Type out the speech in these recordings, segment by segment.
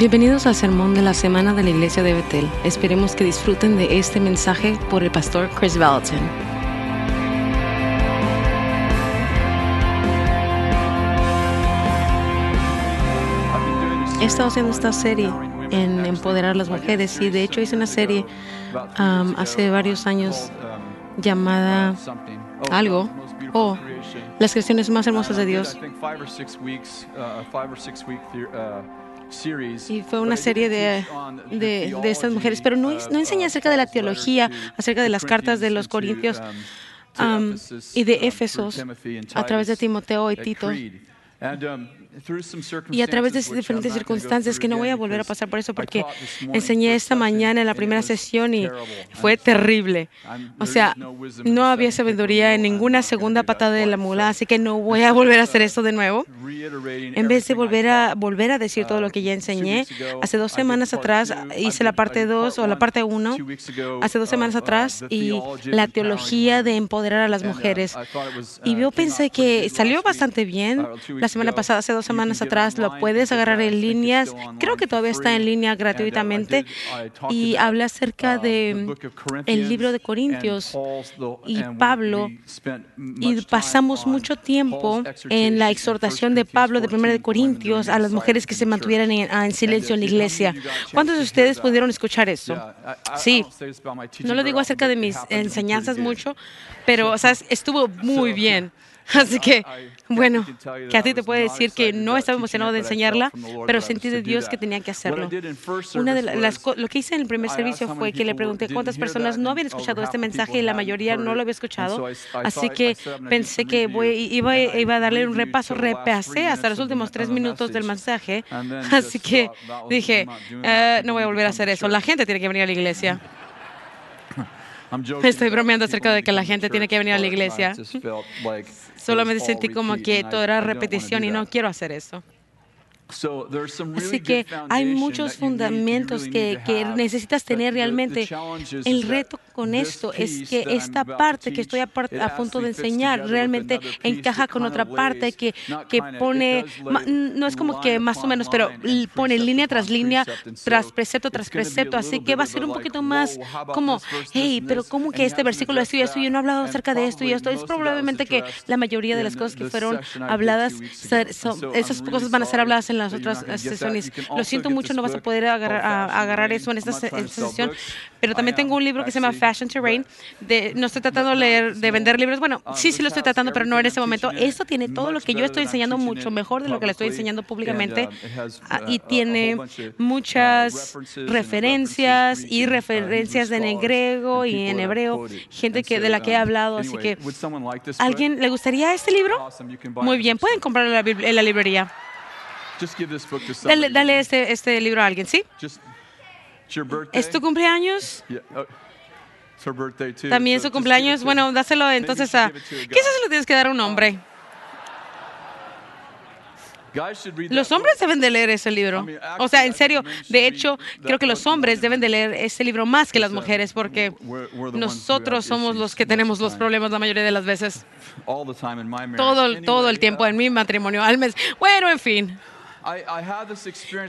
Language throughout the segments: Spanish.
Bienvenidos al sermón de la semana de la iglesia de Betel. Esperemos que disfruten de este mensaje por el pastor Chris Valentin. He estado haciendo esta serie en empoderar a las mujeres y de hecho hice una serie um, hace varios años llamada algo o las creaciones más hermosas de Dios. Y fue una serie de, de, de estas mujeres, pero no, no enseñé acerca de la teología, acerca de las cartas de los Corintios um, y de Éfesos a través de Timoteo y Tito. Y a través de diferentes circunstancias, que no voy a volver a pasar por eso porque enseñé esta mañana en la primera sesión y fue terrible. O sea, no había sabiduría en ninguna segunda patada de la mula, así que no voy a volver a hacer esto de nuevo. En vez de volver a, volver a decir todo lo que ya enseñé, hace dos semanas atrás hice la parte 2 o la parte 1, hace dos semanas atrás, y la teología de empoderar a las mujeres. Y yo pensé que salió bastante bien la semana pasada, hace dos semanas atrás, lo puedes agarrar en líneas. Creo que todavía está en línea gratuitamente y habla acerca de el libro de Corintios y Pablo y pasamos mucho tiempo en la exhortación de Pablo de 1 de Corintios a las mujeres que se mantuvieran en, silencio en la iglesia. ¿Cuántos de ustedes pudieron escuchar eso? Sí. No lo digo acerca de mis enseñanzas mucho, pero o sea, estuvo muy bien. Así que, bueno, que a ti te puede decir que no estaba emocionado de enseñarla, pero sentí de Dios que tenía que hacerlo. Una de las lo que hice en el primer servicio fue que le pregunté cuántas personas no habían escuchado este mensaje y la mayoría no lo había escuchado. Así que pensé que iba, iba a darle un repaso, repasé hasta los últimos tres minutos del mensaje. Así que dije, eh, no voy a volver a hacer eso. La gente tiene que venir a la iglesia. Estoy bromeando acerca de que la gente tiene que venir a la iglesia. Solamente sentí como que todo era repetición y no quiero hacer eso. Así que hay muchos fundamentos que, que necesitas tener realmente. El reto con esto es que esta parte que estoy a, punto de enseñar realmente encaja con otra parte que, que pone, no es como que más o menos, pero pone línea tras línea, tras precepto tras precepto. Así que va a ser un poquito más como, hey, pero ¿cómo que este versículo esto y esto? Yo no he hablado acerca de esto y esto. Es probablemente que la mayoría de las cosas que fueron habladas, esas cosas van a ser habladas en las otras sesiones. Lo siento mucho, no vas a poder agarrar, eso en esta, sesión, pero también tengo un libro que se llama Fashion Terrain. De, no estoy tratando de leer, de vender libros. Bueno, sí, sí lo estoy tratando, pero no en ese momento. Esto tiene todo lo que yo estoy enseñando mucho mejor de lo que le estoy enseñando públicamente ah, y tiene muchas referencias y referencias en griego y en hebreo, gente que de la que he hablado. Así que, ¿alguien le gustaría este libro? Muy bien, pueden comprarlo en la librería. Dale, dale este, este, libro a alguien, ¿sí? ¿Es tu cumpleaños? Oh, También su cumpleaños. Bueno, dáselo entonces a... Quizás se lo tienes que dar a un hombre. Los hombres deben de leer ese libro. O sea, en serio, de hecho, creo que los hombres deben de leer ese libro más que las mujeres porque nosotros somos los que tenemos los problemas la mayoría de las veces. Todo, todo el tiempo en mi matrimonio, al mes. Bueno, en fin.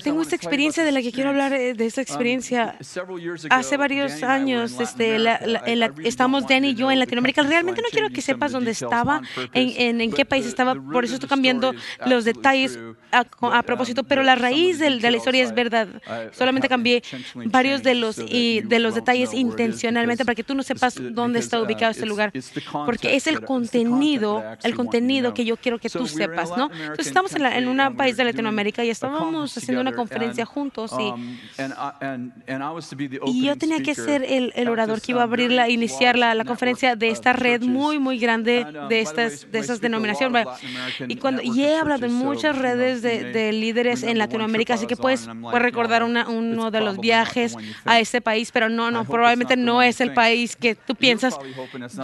Tengo esta experiencia de la que quiero hablar, eh, de esta um, experiencia. Hace varios años este, estamos Danny y yo en Latinoamérica. Realmente no quiero que sepas dónde estaba, en, en, qué país estaba, por eso estoy cambiando los detalles a, propósito, pero la raíz de, la historia es verdad. Solamente cambié varios de los, y, de los detalles intencionalmente para que tú no sepas dónde está uh, ubicado este lugar, porque es el contenido, el contenido que yo quiero que tú sepas, ¿no? Entonces estamos en, en un país de Latinoamérica y estábamos haciendo una conferencia juntos y, um, y yo tenía que ser el, el orador que iba a abrir la, iniciar la, la conferencia de esta red muy, muy grande um, de, estas, de esas denominaciones. Y, cuando, y he hablado en muchas redes de, de líderes en Latinoamérica, así que puedes, puedes recordar una, uno de los viajes a ese país, pero no, no, probablemente no es el país que tú piensas.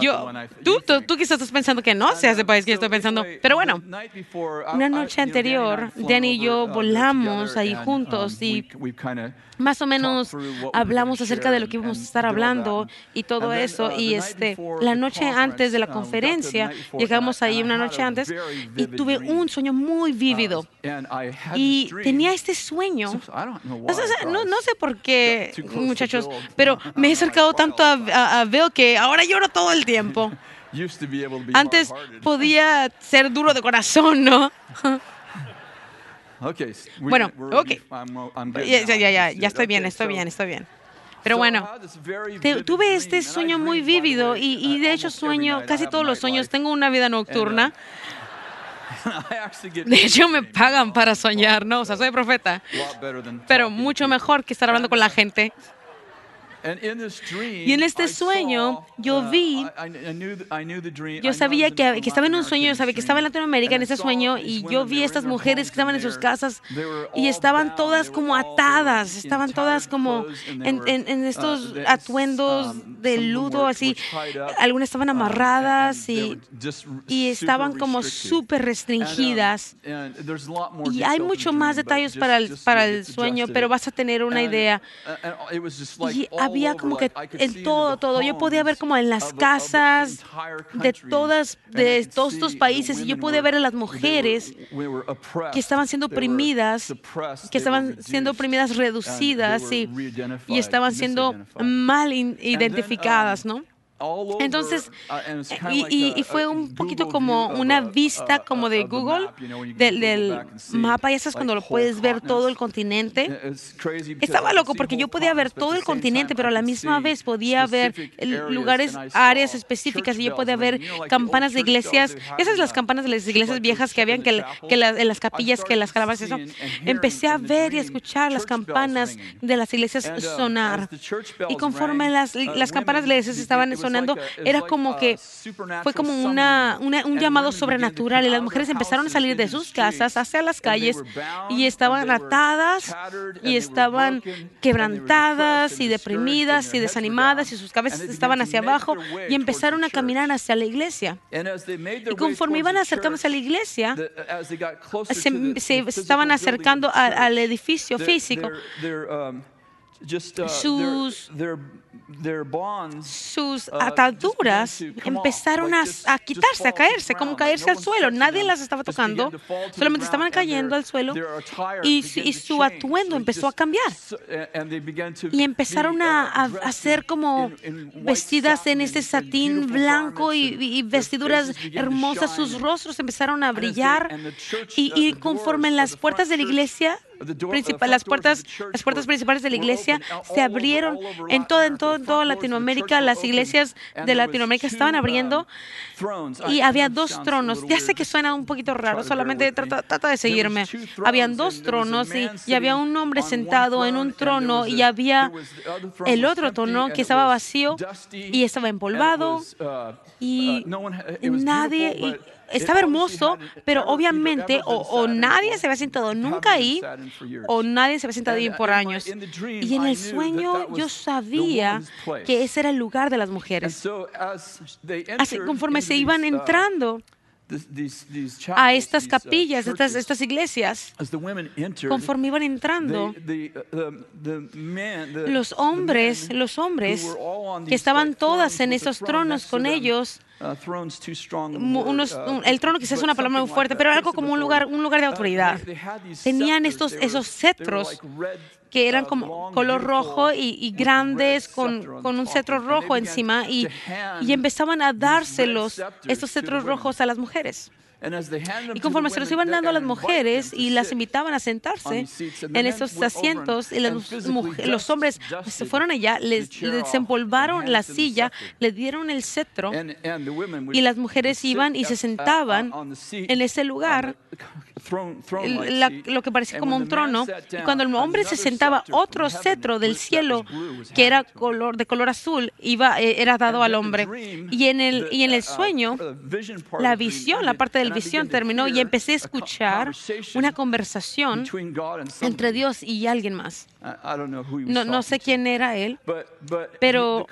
Yo, tú, tú, tú quizás estás pensando que no sea ese país que yo estoy pensando, pero bueno, una noche anterior, Danny y yo yo volamos ahí juntos y más o menos hablamos acerca de lo que íbamos a estar hablando y todo eso. Y este, la noche antes de la conferencia, llegamos ahí una noche antes y tuve un sueño muy vívido. Y tenía este sueño. No, no sé por qué, muchachos, pero me he acercado tanto a, a, Bill que ahora lloro todo el tiempo. Antes podía ser duro de corazón, ¿no? Bueno, ok. Ya, ya, ya, ya estoy bien, estoy bien, estoy bien. Pero bueno, tuve este sueño muy vívido y, y, de hecho sueño, casi todos los sueños, tengo una vida nocturna. De hecho me pagan para soñar, ¿no? O sea, soy profeta. Pero mucho mejor que estar hablando con la gente. Y en este sueño yo uh, vi, yo sabía que, estaba en un sueño, yo sabía que estaba en Latinoamérica en ese sueño y yo vi estas mujeres que estaban en sus casas y estaban todas como atadas, estaban todas como en, uh, estos atuendos um, de ludo, así, algunas estaban amarradas y, y estaban como súper restringidas. Y hay mucho más detalles para el, para el sueño, pero vas a tener una idea. Y había como que en todo, todo. Yo podía ver como en las casas de todas, de todos estos países y yo podía ver a las mujeres que estaban siendo oprimidas, que estaban siendo oprimidas, reducidas y, y estaban siendo mal identificadas, ¿no? Entonces, uh, y, fue un poquito como una vista como de Google del, mapa, y eso es cuando lo puedes ver todo el continente. Estaba loco porque yo podía ver todo el continente, pero a la misma vez podía ver lugares, áreas específicas, y yo podía ver campanas de iglesias, esas las campanas de las iglesias viejas que habían que, que en las capillas, que las calabazas, eso. Empecé a ver y a escuchar las campanas de las iglesias uh, sonar. Y conforme las, uh, las campanas de las iglesias estaban sonando, era como que fue como una, un llamado sobrenatural y las mujeres empezaron a salir de sus casas hacia las calles y estaban atadas y estaban quebrantadas y deprimidas y desanimadas y sus cabezas estaban hacia abajo y empezaron a caminar hacia la iglesia. Y conforme iban acercándose a la iglesia, se, estaban acercando al, edificio físico. Sus sus uh, ataduras empezaron a, quitarse, a caerse, como caerse al suelo. Nadie las estaba tocando, solamente estaban cayendo al suelo y, su atuendo empezó a cambiar. Y empezaron a, hacer como vestidas en este satín blanco y, vestiduras hermosas. Sus rostros empezaron a brillar y, uh, conforme en las puertas de la iglesia las puertas, las puertas principales de la iglesia se abrieron en todo, en todo, en toda Latinoamérica. Las iglesias de Latinoamérica estaban abriendo y había dos tronos. Ya sé que suena un poquito raro, solamente trata, de seguirme. Habían dos tronos y, y, había un hombre sentado en un trono y había el otro trono que estaba vacío y estaba empolvado y nadie estaba hermoso, pero obviamente o, nadie se había sentado nunca ahí o nadie se había sentado ahí por años. Y en el sueño yo sabía que ese era el lugar de las mujeres. Así conforme se iban entrando, a estas capillas, estas, estas iglesias. Conforme iban entrando, los hombres, los hombres que estaban todas en esos tronos con ellos, uh, uh, el trono quizás es una palabra muy fuerte, pero algo como un lugar, un lugar de uh, autoridad. Tenían estos, esos cetros que eran como color rojo y, grandes con, con, un cetro rojo encima y, y empezaban a dárselos, estos cetros rojos a las mujeres. Y conforme se los iban dando a las mujeres y las invitaban a sentarse en esos asientos, y los, hombres se fueron allá, les, les empolvaron la silla, le dieron el cetro y las mujeres iban y se sentaban en ese lugar lo que parecía como un trono. Y cuando el hombre se sentaba, otro cetro del cielo, que era color, de color azul, iba, eh, era dado al hombre. Y en, el, y en el uh, sueño, la visión, la parte de la visión terminó y empecé a escuchar una conversación entre Dios y alguien más. No, no sé quién era él, pero,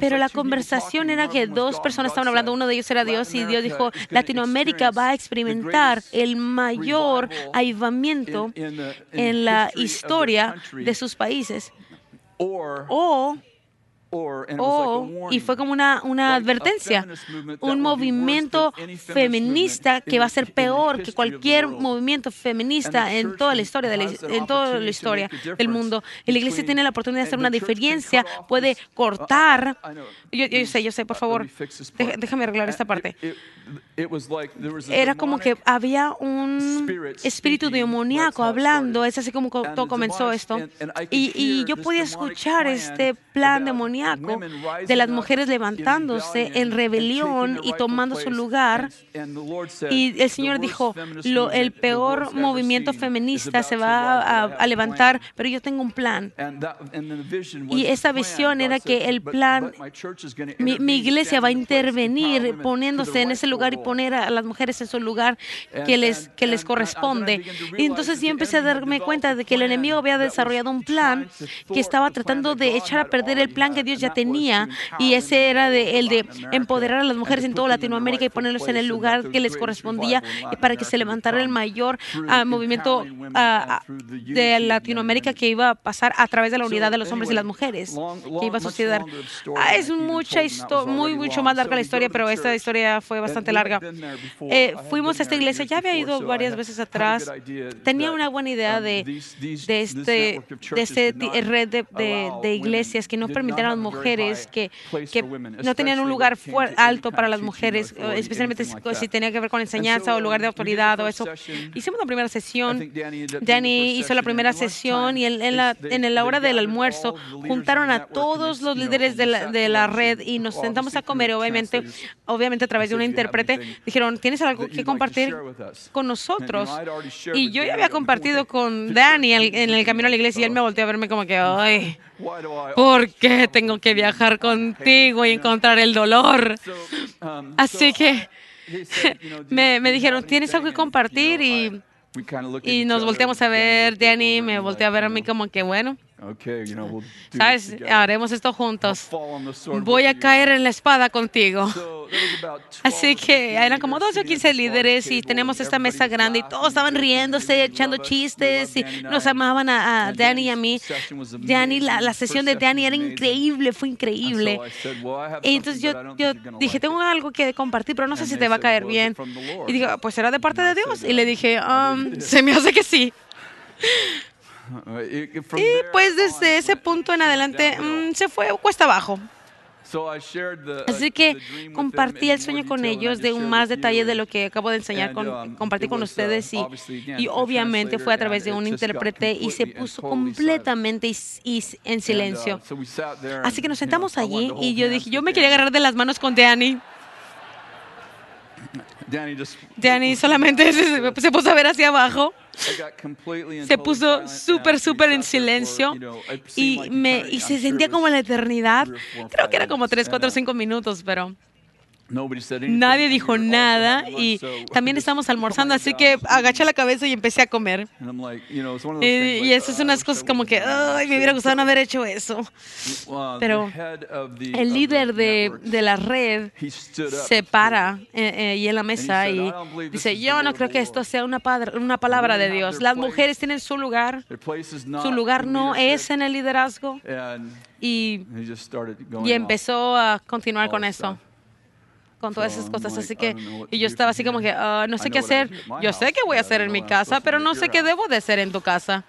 pero la conversación era que dos personas estaban hablando, uno de ellos era Dios y Dios dijo, Latinoamérica va a experimentar el mayor avivamiento en la historia de sus países. O Oh, y fue como una, una advertencia, un movimiento feminista que va a ser peor que cualquier movimiento feminista en toda la historia, de la, en toda la historia del mundo. Y la iglesia tiene la oportunidad de hacer una diferencia, puede cortar. Yo, yo sé, yo sé, por favor, déjame arreglar esta parte. Era como que había un espíritu demoníaco hablando, es así como todo comenzó esto. Y, y yo podía escuchar este plan demoníaco de las mujeres levantándose en rebelión y tomando su lugar. Y el Señor dijo, lo, el peor movimiento feminista se va a, a levantar, pero yo tengo un plan. Y esa visión era que el plan, mi, mi iglesia va a intervenir poniéndose en ese lugar y poner a las mujeres en su lugar que les, que les corresponde. Y entonces yo empecé a darme cuenta de que el enemigo había desarrollado un plan que estaba tratando de echar a perder el plan que Dios ya tenía y ese era de, el de empoderar a las mujeres en toda Latinoamérica y ponerlos en el lugar que les correspondía para que se levantara el mayor ah, movimiento ah, de Latinoamérica que iba a pasar a través de la unidad de los hombres y las mujeres que iba a suceder. Ah, es mucha muy mucho más larga la historia, pero esta historia fue bastante larga. Eh, fuimos a esta iglesia, ya había ido varias veces atrás. Tenía una buena idea um, de, de este, de este red de, de, iglesias que no permitieran mujeres, que, que no tenían un lugar alto para las mujeres, especialmente si, tenía que ver con enseñanza o lugar de autoridad o eso. Hicimos la primera sesión. Danny hizo la primera sesión y en, la, en la hora del almuerzo juntaron a todos los líderes de la, de la red y nos sentamos a comer, obviamente, obviamente a través de una interpretación dijeron, ¿tienes algo que compartir con nosotros? Y yo ya había compartido con Daniel en el camino a la iglesia y él me volteó a verme como que, ay, ¿por qué tengo que viajar contigo y encontrar el dolor? Así que me, me dijeron, ¿tienes algo que compartir? Y, y nos volteamos a ver, Danny me volteó a ver a mí como que, bueno. ¿Sabes? Haremos esto juntos. Voy a caer en la espada contigo. Así que eran como 12 o 15 líderes y tenemos esta mesa grande y todos estaban riéndose, echando chistes y nos amaban a, Danny y a mí. Danny, la, la, sesión de Danny era increíble, fue increíble. Y entonces yo, yo dije, tengo algo que compartir, pero no sé si te va a caer bien. Y digo, pues será de parte de Dios. Y le dije, um, se me hace que sí. Y pues desde ese punto en adelante mm, se fue cuesta abajo. Así que compartí el sueño con ellos de un más detalle de lo que acabo de enseñar, con, um, compartí con ustedes y, y obviamente fue a través de un intérprete y se puso completamente en uh, silencio. Así que nos sentamos allí y yo dije, yo me quería agarrar de las manos con Danny. Danny solamente se puso a ver hacia abajo se puso súper, súper en silencio y, me, y se sentía como en la eternidad. Creo que era como 3, 4, 5 minutos, pero Nadie dijo nada y también estábamos almorzando, así que agaché la cabeza y empecé a comer. Y, eso es unas cosas como que, ay, me hubiera gustado no haber hecho eso. Pero el líder de, de la red se para eh, eh, en la mesa y dice, yo no creo que esto sea una, una palabra de Dios. Las mujeres tienen su lugar. Su lugar no es en el liderazgo. Y, y empezó a continuar con eso con todas esas cosas. Así que, y yo estaba así como que, ah, no sé qué hacer. Yo sé qué voy a hacer en mi casa, pero no sé qué debo de hacer en tu casa.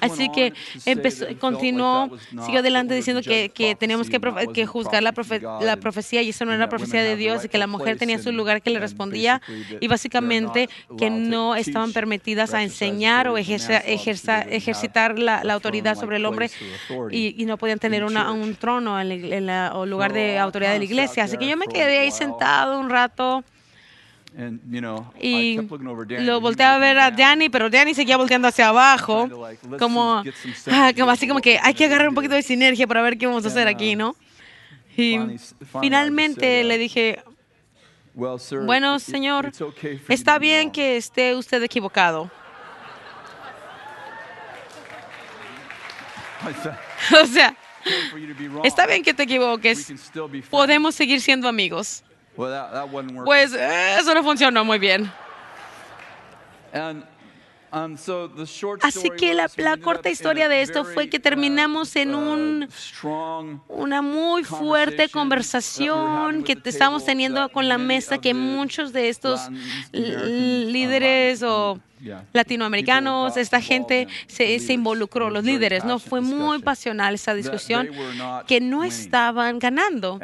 Así que empezó, continuó, siguió adelante diciendo que, que teníamos que, que juzgar la, la, profecía y eso no era profecía de Dios y que la mujer tenía su lugar que le respondía y básicamente que no estaban permitidas a enseñar o ejercitar la, la, autoridad sobre el hombre y, y no podían tener una, un trono en, el o lugar de autoridad de la iglesia. Así que yo me quedé ahí sentado un rato y lo volteaba a ver a Danny, pero Danny seguía volteando hacia abajo, como, ah, como así como que hay que agarrar un poquito de sinergia para ver qué vamos a hacer aquí, uh, ¿no? Y finalmente le dije, bueno, señor, está bien que esté usted equivocado. O sea, está bien que te equivoques. Podemos seguir siendo amigos. Pues eso no funcionó muy bien. Así que la, la, corta historia de esto fue que terminamos en un, una muy fuerte conversación que estamos teniendo con la mesa que muchos de estos líderes o latinoamericanos, esta gente se, se, involucró, los líderes, ¿no? Fue muy pasional esa discusión que no estaban ganando.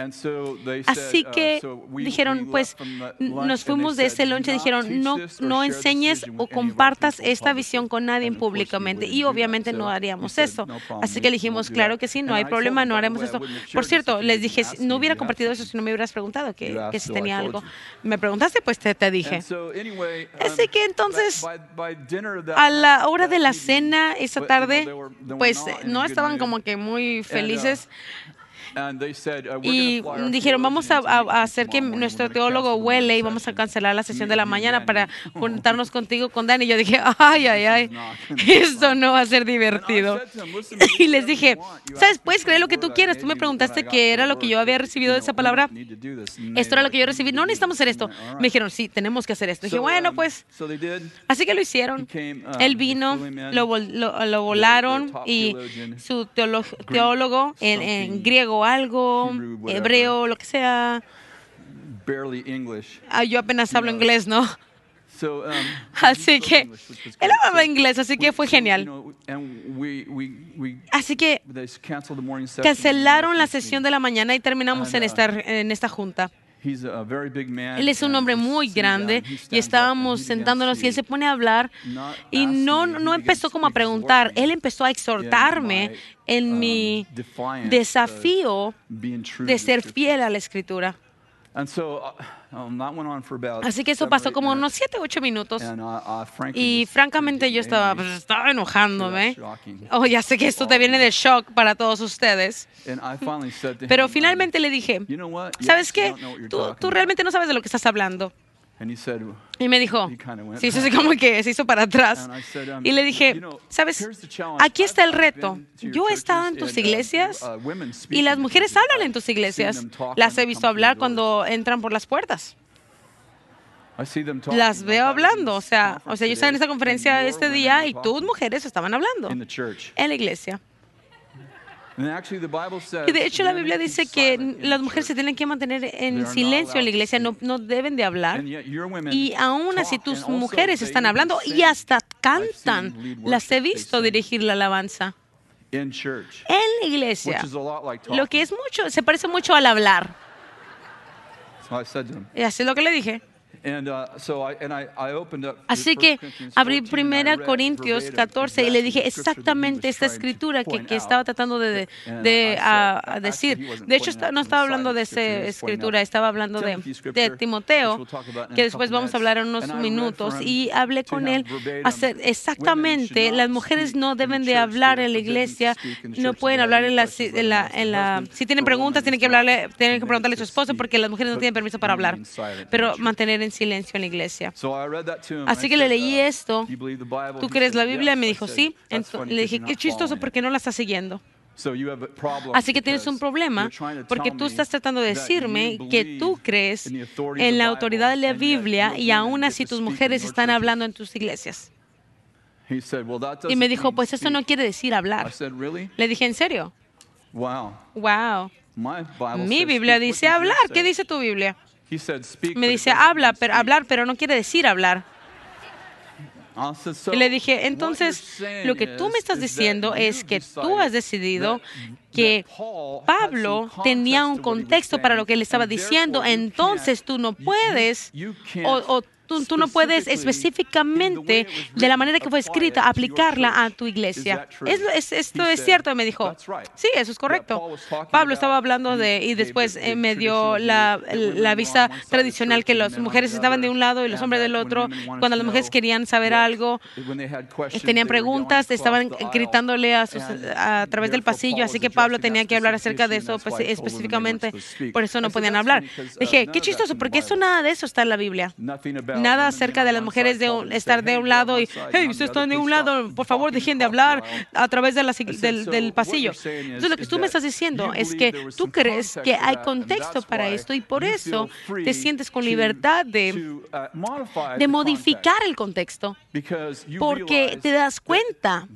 Así que dijeron, pues nos fuimos de ese lunch y dijeron, no, no enseñes o compartas esta visión con nadie públicamente. Y obviamente no haríamos eso. Así que dijimos, claro que sí, no hay problema, no haremos eso. Por cierto, les dije, no hubiera compartido eso si no me hubieras preguntado que, que si tenía algo. Me preguntaste, pues te, te dije. Así que entonces a la hora de la cena esa tarde, pues no estaban como que muy uh, felices. Uh, y dijeron, vamos a, hacer que nuestro teólogo huele y vamos a cancelar la sesión de la mañana para juntarnos contigo con Dan. Y yo dije, ay, ay, ay, esto no va a ser divertido. Y les dije, ¿sabes? Puedes creer lo que tú quieras. Tú me preguntaste qué era lo que yo había recibido de esa palabra. Esto era lo que yo recibí. No necesitamos hacer esto. Me dijeron, sí, tenemos que hacer esto. dije, bueno, um, pues. Así que lo hicieron. Uh, Él vino, lo, lo, volaron y su teólogo en, en griego algo, hebreo, lo que sea. Ah, yo apenas hablo inglés, ¿no? Um, así que él hablaba inglés, así que fue genial. Así que cancelaron la sesión de la mañana y terminamos en uh, esta, en esta junta. Él es un hombre muy grande. y estábamos sentándonos y él se pone a hablar. y no, no empezó como a preguntar, él empezó a exhortarme en um, mi desafío de ser fiel a la escritura. Uh, um, Así que eso pasó como unos 7, 8 minutos. Y francamente yo estaba, pues, estaba enojándome. Oh, ya sé que esto te viene de shock para todos ustedes. Pero finalmente le dije, ¿sabes qué? Tú, tú realmente no sabes de lo que estás hablando. Y me dijo, se hizo así como que se hizo para atrás. Um, y le dije, sabes, aquí está el reto. Yo he estado en tus iglesias uh, y las mujeres hablan en tus iglesias. Las he visto hablar cuando entran por las puertas. Las veo hablando, o sea, o sea, yo estaba en esta conferencia este día y tus mujeres estaban hablando en la iglesia. Y de hecho la Biblia dice que las mujeres se tienen que mantener en silencio en la iglesia, no, no deben de hablar. Y aún así tus mujeres están hablando y hasta cantan. Las he visto dirigir la alabanza en la iglesia, lo que es mucho, se parece mucho al hablar. Y así es lo que le dije. Así que abrí 1 Corintios 14 y le dije exactamente esta escritura que, que estaba tratando de, de decir. De hecho, no estaba hablando de esa escritura, estaba hablando de, de, Timoteo, que después vamos a hablar en unos minutos. Y hablé con él hacer exactamente, las mujeres no deben de hablar en la iglesia, no pueden hablar en la, en la, en la si tienen preguntas, tienen que, hablarle, tienen que preguntarle a su esposo porque las mujeres no tienen permiso para hablar, pero mantener en silencio en la iglesia. Así que le leí uh, esto. ¿Tú crees la Biblia? Y me dijo, sí. le dije, qué chistoso porque no la estás siguiendo. Así que tienes un problema porque tú estás tratando de decirme que tú crees en la autoridad de la Biblia y aún así tus mujeres están hablando en tus iglesias. Y me dijo, pues eso no quiere decir hablar. Le dije, ¿en serio? Wow. Mi Biblia dice hablar. ¿Qué dice tu Biblia? Me dice, habla, pero, hablar, pero no quiere decir hablar. Y le dije, entonces, lo que tú me estás diciendo es que tú has decidido que Pablo tenía un contexto para lo que él estaba diciendo, entonces tú no puedes o, tú, no puedes específicamente, de la manera que fue escrita, aplicarla a tu iglesia. ¿Es, esto es cierto, me dijo. Sí, eso es correcto. Pablo estaba hablando de, y después eh, me dio la, la vista tradicional que las mujeres estaban de un lado y los hombres del otro. Cuando las mujeres querían saber algo, tenían preguntas, estaban gritándole a, sus, a través del pasillo. Así que Pablo tenía que hablar acerca de eso pues, específicamente, por eso no podían hablar. Dije, qué chistoso, porque eso nada de eso está en la Biblia. Nada acerca de las mujeres de estar de un lado y, hey, ustedes están de un lado, por favor, dejen de hablar a través de la, del, del pasillo. Entonces, lo que tú me estás diciendo es que tú crees que hay contexto para esto y por eso te sientes con libertad de, de modificar el contexto, porque te das cuenta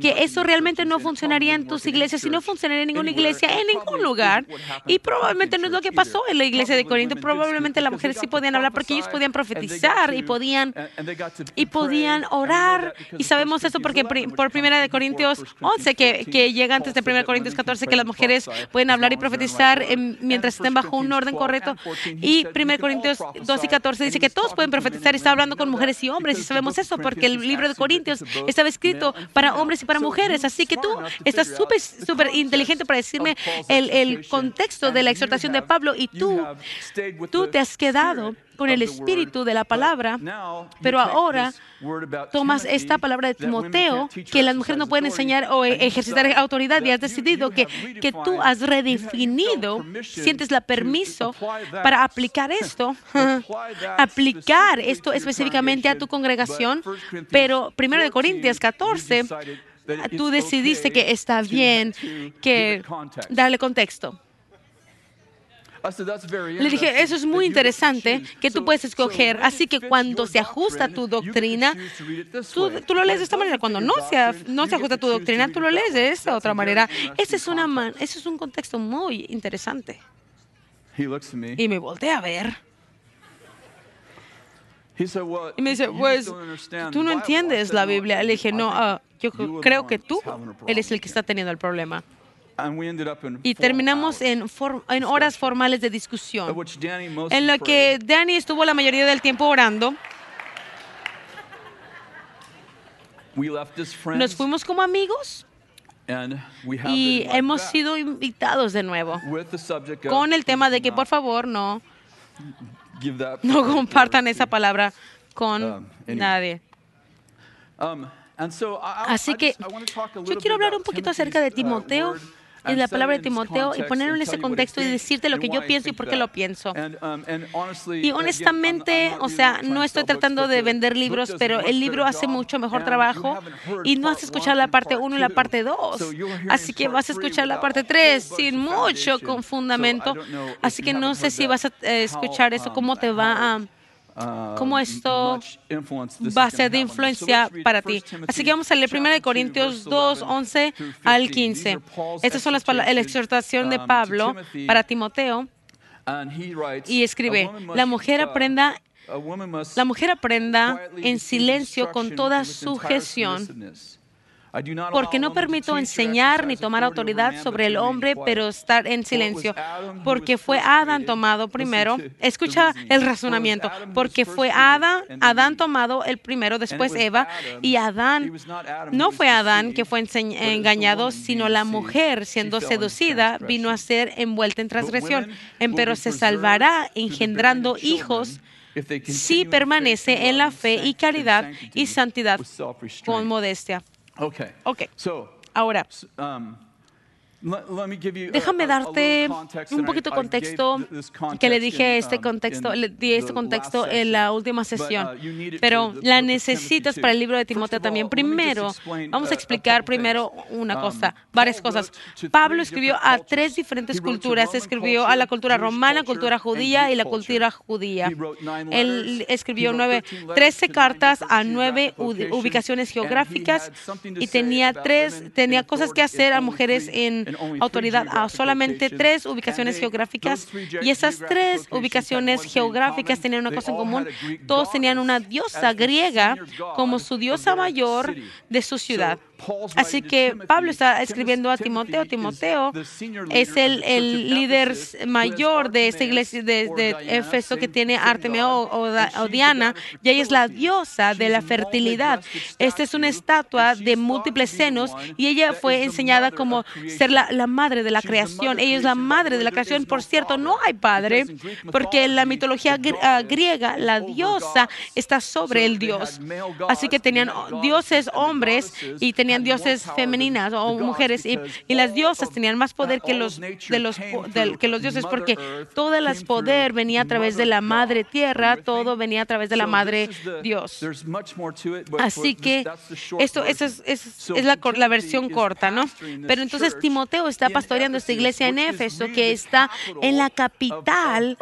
que eso realmente no funcionaría en tus iglesias y no funcionaría en ninguna iglesia, en ningún lugar. Y probablemente no es lo que pasó en la iglesia de Corinto. Probablemente las mujeres sí podían hablar porque ellos podían profetizar y podían, y podían orar. Y sabemos eso porque por primera de Corintios 11, que, que llega antes de 1 Corintios 14, que las mujeres pueden hablar y profetizar mientras estén bajo un orden correcto. Y 1 Corintios 2 y 14 dice que todos pueden profetizar y está hablando con mujeres y hombres. Y sabemos eso porque el libro de Corintios estaba escrito para hombres y para mujeres. Así que tú estás súper súper inteligente para decirme el, el contexto de la exhortación de Pablo y tú, tú te has quedado con el espíritu de la palabra, pero ahora tomas esta palabra de Timoteo, que las mujeres no pueden enseñar o ejercitar autoridad, y has decidido que, que tú has redefinido, sientes la permiso para aplicar esto, aplicar esto específicamente a tu congregación, pero primero de Corintios 14, tú decidiste que está bien que darle contexto. Le dije, eso es muy interesante que tú puedes escoger. Así que cuando se ajusta tu doctrina, tú, lo lees de esta manera. Cuando no se, no se ajusta tu doctrina, tú lo lees de esta otra manera. Ese es, una ese es un contexto muy interesante. Y me volteé a ver. Y me dice, pues, tú no entiendes la Biblia. Le dije, no, ah, yo creo que tú eres el que está teniendo el problema. Y terminamos en, en horas formales de discusión, en lo que Danny estuvo la mayoría del tiempo orando. Nos fuimos como amigos y hemos sido invitados de nuevo con el tema de que por favor no, no compartan esa palabra con nadie. Así que yo quiero hablar un poquito acerca de uh, Timoteo en la palabra de Timoteo y ponerlo en ese contexto y decirte lo que yo pienso y por qué lo pienso. Um, y honestamente, o sea, no estoy tratando de vender libros, pero el libro hace mucho mejor trabajo y no has escuchado la parte 1 y la parte 2. Así que vas a escuchar la parte 3 sin mucho con fundamento. Así que no sé si vas a eh, escuchar eso, cómo te va a Uh, cómo esto va a ser de influencia para ti. Así que vamos a leer 1 Corintios 2, 11 al 15. Estas son las la exhortación de um, Pablo para Timoteo. Y escribe, la mujer uh, aprenda la mujer aprenda en silencio con toda sujeción porque no permito enseñar ni tomar autoridad sobre el hombre, pero estar en silencio, porque fue Adán tomado primero. Escucha el razonamiento, porque fue Adán, Adán tomado el primero, después Eva, y Adán, no fue Adán que fue engañado, sino la mujer siendo seducida vino a ser envuelta en transgresión, pero se salvará engendrando hijos si permanece en la fe y caridad y santidad con modestia. Okay. Okay. So, Ahora, um, Déjame darte un poquito de contexto que le dije este um, contexto, le di este contexto en la última uh, sesión, pero la necesitas para el libro de Timoteo también. Primero, vamos a explicar primero una um, cosa, varias cosas. Pablo escribió a tres diferentes culturas, escribió a la cultura romana, cultura judía y la cultura judía. Él escribió nueve, 13 cartas a nueve ubicaciones geográficas y tenía tres, tenía cosas que hacer a mujeres en autoridad a solamente tres ubicaciones geográficas y esas tres ubicaciones geográficas tenían una cosa en común. Todos tenían una diosa griega como su diosa mayor de su ciudad. Así que Pablo está escribiendo a Timoteo. Timoteo es el, líder mayor de esta iglesia de, de Éfeso que tiene Artemio o, Diana, y ella es la diosa de la fertilidad. Esta es una estatua de múltiples senos y ella fue enseñada como ser la, la madre de la creación. Ella es la madre de la creación. Por cierto, no hay padre, porque en la mitología ah, griega la diosa está sobre el dios. Así que tenían dioses hombres y tenían tenían dioses femeninas o mujeres y, las diosas tenían más poder que los, de los, que los dioses porque todo el poder venía a través de la madre tierra, todo venía a través de la madre Dios. Así que esto, es, es, la, la, versión corta, ¿no? Pero entonces Timoteo está pastoreando esta iglesia en Éfeso que está en la capital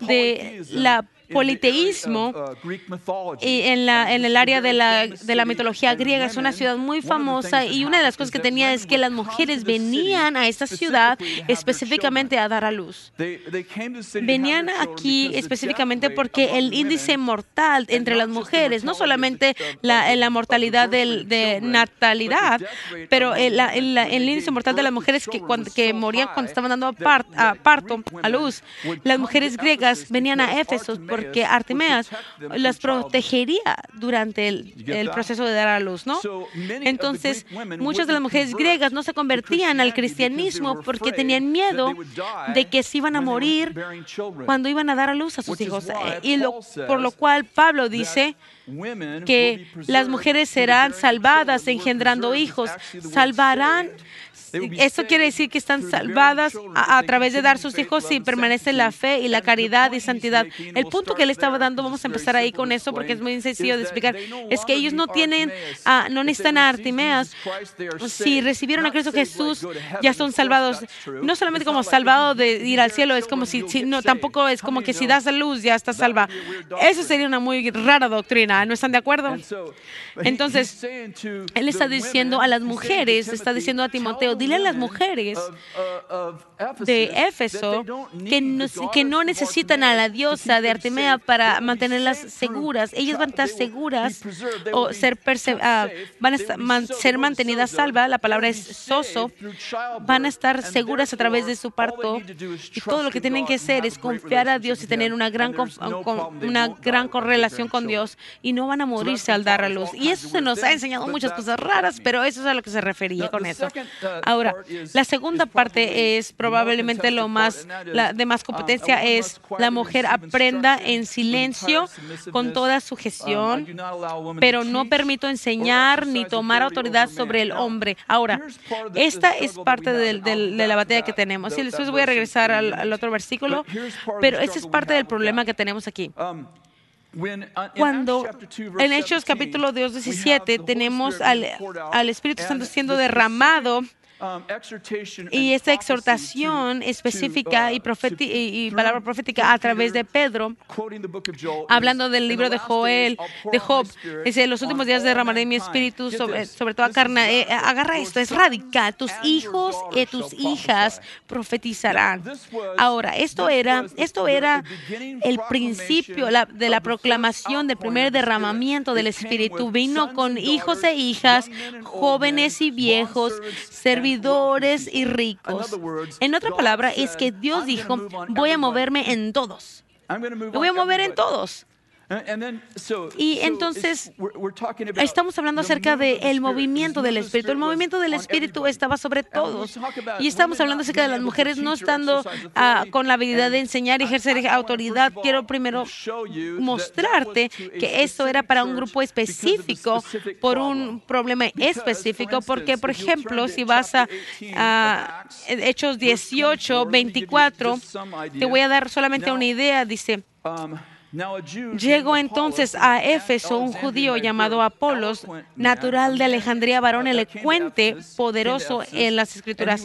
de la politeísmo uh, y en, la, en el área de la, de la mitología griega. Es una ciudad muy famosa y una de las cosas que tenía es que las mujeres venían a esta ciudad específicamente a dar a luz. Venían aquí específicamente porque el índice mortal entre las mujeres, no solamente la, la mortalidad de natalidad, pero el, el, índice mortal de las mujeres que, que morían cuando estaban dando a, parto, a luz, las mujeres griegas venían a Éfeso por porque Artemeas las protegería durante el, proceso de dar a luz, ¿no? Entonces, muchas de las mujeres griegas no se convertían al cristianismo porque tenían miedo de que se iban a morir cuando iban a dar a luz a sus hijos. Y por lo cual Pablo dice que las mujeres serán salvadas engendrando hijos, salvarán esto quiere decir que están salvadas a, través de dar sus hijos si permanece la fe y la caridad y santidad. El punto que él estaba dando, vamos a empezar ahí con eso porque es muy sencillo de explicar, es que ellos no tienen, no necesitan a Artimeas. Si recibieron a Cristo Jesús, ya son salvados. No solamente como salvado de ir al cielo, es como si, no, tampoco es como que si das a luz ya estás salva. Eso sería una muy rara doctrina. ¿No están de acuerdo? Entonces, él está diciendo a las mujeres, está diciendo a Timoteo, dile a las mujeres de Éfeso que no, que no necesitan a la diosa de Artemea para mantenerlas seguras. Ellas van a estar seguras o ser ah, van a ser mantenidas salvas. La palabra es soso. Van a estar seguras a través de su parto. Y todo lo que tienen que hacer es confiar a Dios y tener una gran, una gran correlación con Dios. Y no van a morirse al dar a luz. Y eso se nos ha enseñado muchas cosas raras, pero eso es a lo que se refería con eso. Ahora, la segunda parte es probablemente lo más la de más competencia es la mujer aprenda en silencio con toda sujeción, pero no permito enseñar ni tomar autoridad sobre el hombre. Ahora, esta es parte de, la batalla que tenemos. Y después voy a regresar al, otro versículo, pero esta es parte del problema que tenemos aquí. Cuando en Hechos capítulo 2, 17 tenemos al, al Espíritu Santo siendo derramado y esta exhortación específica y, y, palabra profética a través de Pedro, hablando del libro de Joel, de Job, dice, los últimos días derramaré mi espíritu sobre, sobre toda carne. Eh, agarra esto, es radical. Tus hijos y tus hijas profetizarán. Ahora, esto era, esto era el principio de la proclamación del primer derramamiento del espíritu. Vino con hijos e hijas, jóvenes y viejos, servidores y ricos. En otra palabra, es que Dios dijo, voy a moverme en todos. Me voy a mover en todos. Y entonces estamos hablando acerca del movimiento del Espíritu. El movimiento del Espíritu estaba sobre todos. Y estamos hablando acerca de las mujeres no estando ah, con la habilidad de enseñar y ejercer autoridad. Quiero primero mostrarte que esto era para un grupo específico, por un problema específico, porque, por ejemplo, si vas a, a Hechos 18, 24, te voy a dar solamente una idea. Dice, um, Llegó entonces a Éfeso un judío llamado Apolos, natural de Alejandría, varón elocuente, poderoso en las escrituras.